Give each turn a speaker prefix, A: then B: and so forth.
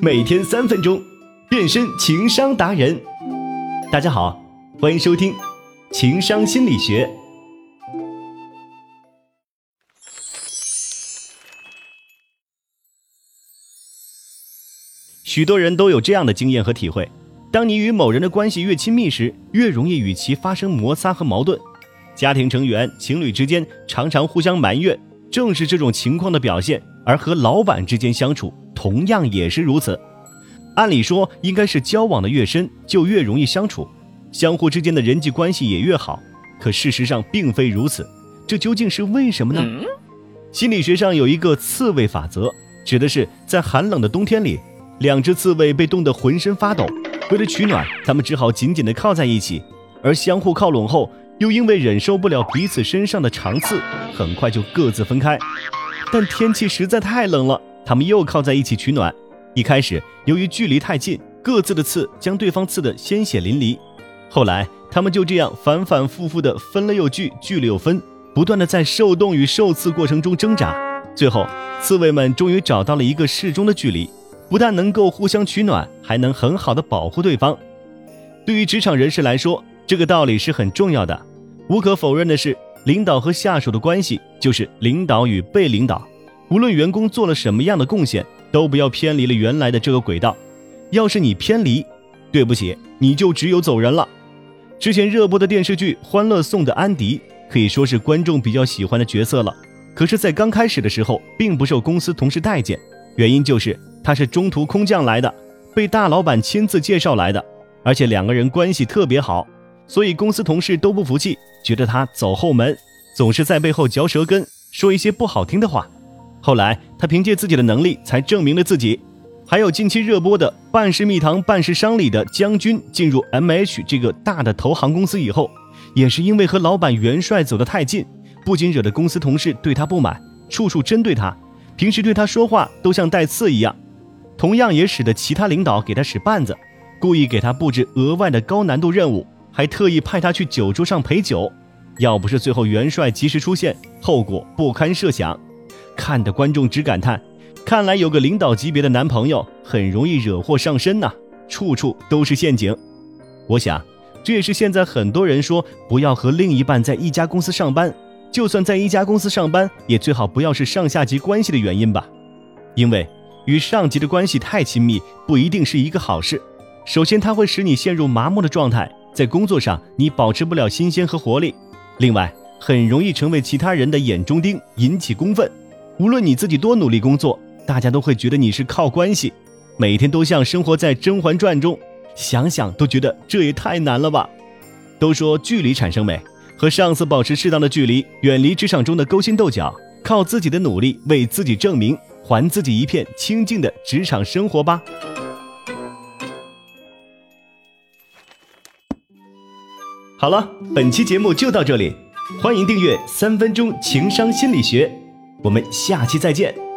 A: 每天三分钟，变身情商达人。大家好，欢迎收听《情商心理学》。许多人都有这样的经验和体会：当你与某人的关系越亲密时，越容易与其发生摩擦和矛盾。家庭成员、情侣之间常常互相埋怨，正是这种情况的表现。而和老板之间相处，同样也是如此。按理说，应该是交往的越深，就越容易相处，相互之间的人际关系也越好。可事实上并非如此，这究竟是为什么呢？心理学上有一个刺猬法则，指的是在寒冷的冬天里，两只刺猬被冻得浑身发抖，为了取暖，它们只好紧紧地靠在一起，而相互靠拢后，又因为忍受不了彼此身上的长刺，很快就各自分开。但天气实在太冷了，他们又靠在一起取暖。一开始，由于距离太近，各自的刺将对方刺得鲜血淋漓。后来，他们就这样反反复复地分了又聚，聚了又分，不断地在受冻与受刺过程中挣扎。最后，刺猬们终于找到了一个适中的距离，不但能够互相取暖，还能很好的保护对方。对于职场人士来说，这个道理是很重要的。无可否认的是。领导和下属的关系就是领导与被领导，无论员工做了什么样的贡献，都不要偏离了原来的这个轨道。要是你偏离，对不起，你就只有走人了。之前热播的电视剧《欢乐颂》的安迪可以说是观众比较喜欢的角色了，可是，在刚开始的时候，并不受公司同事待见，原因就是他是中途空降来的，被大老板亲自介绍来的，而且两个人关系特别好。所以公司同事都不服气，觉得他走后门，总是在背后嚼舌根，说一些不好听的话。后来他凭借自己的能力才证明了自己。还有近期热播的《半是蜜糖半是伤》里的将军进入 M H 这个大的投行公司以后，也是因为和老板元帅走得太近，不仅惹得公司同事对他不满，处处针对他，平时对他说话都像带刺一样。同样也使得其他领导给他使绊子，故意给他布置额外的高难度任务。还特意派他去酒桌上陪酒，要不是最后元帅及时出现，后果不堪设想。看的观众只感叹：看来有个领导级别的男朋友很容易惹祸上身呐，处处都是陷阱。我想，这也是现在很多人说不要和另一半在一家公司上班，就算在一家公司上班，也最好不要是上下级关系的原因吧。因为与上级的关系太亲密，不一定是一个好事。首先，它会使你陷入麻木的状态。在工作上，你保持不了新鲜和活力，另外很容易成为其他人的眼中钉，引起公愤。无论你自己多努力工作，大家都会觉得你是靠关系，每天都像生活在《甄嬛传》中，想想都觉得这也太难了吧。都说距离产生美，和上司保持适当的距离，远离职场中的勾心斗角，靠自己的努力为自己证明，还自己一片清静的职场生活吧。好了，本期节目就到这里，欢迎订阅《三分钟情商心理学》，我们下期再见。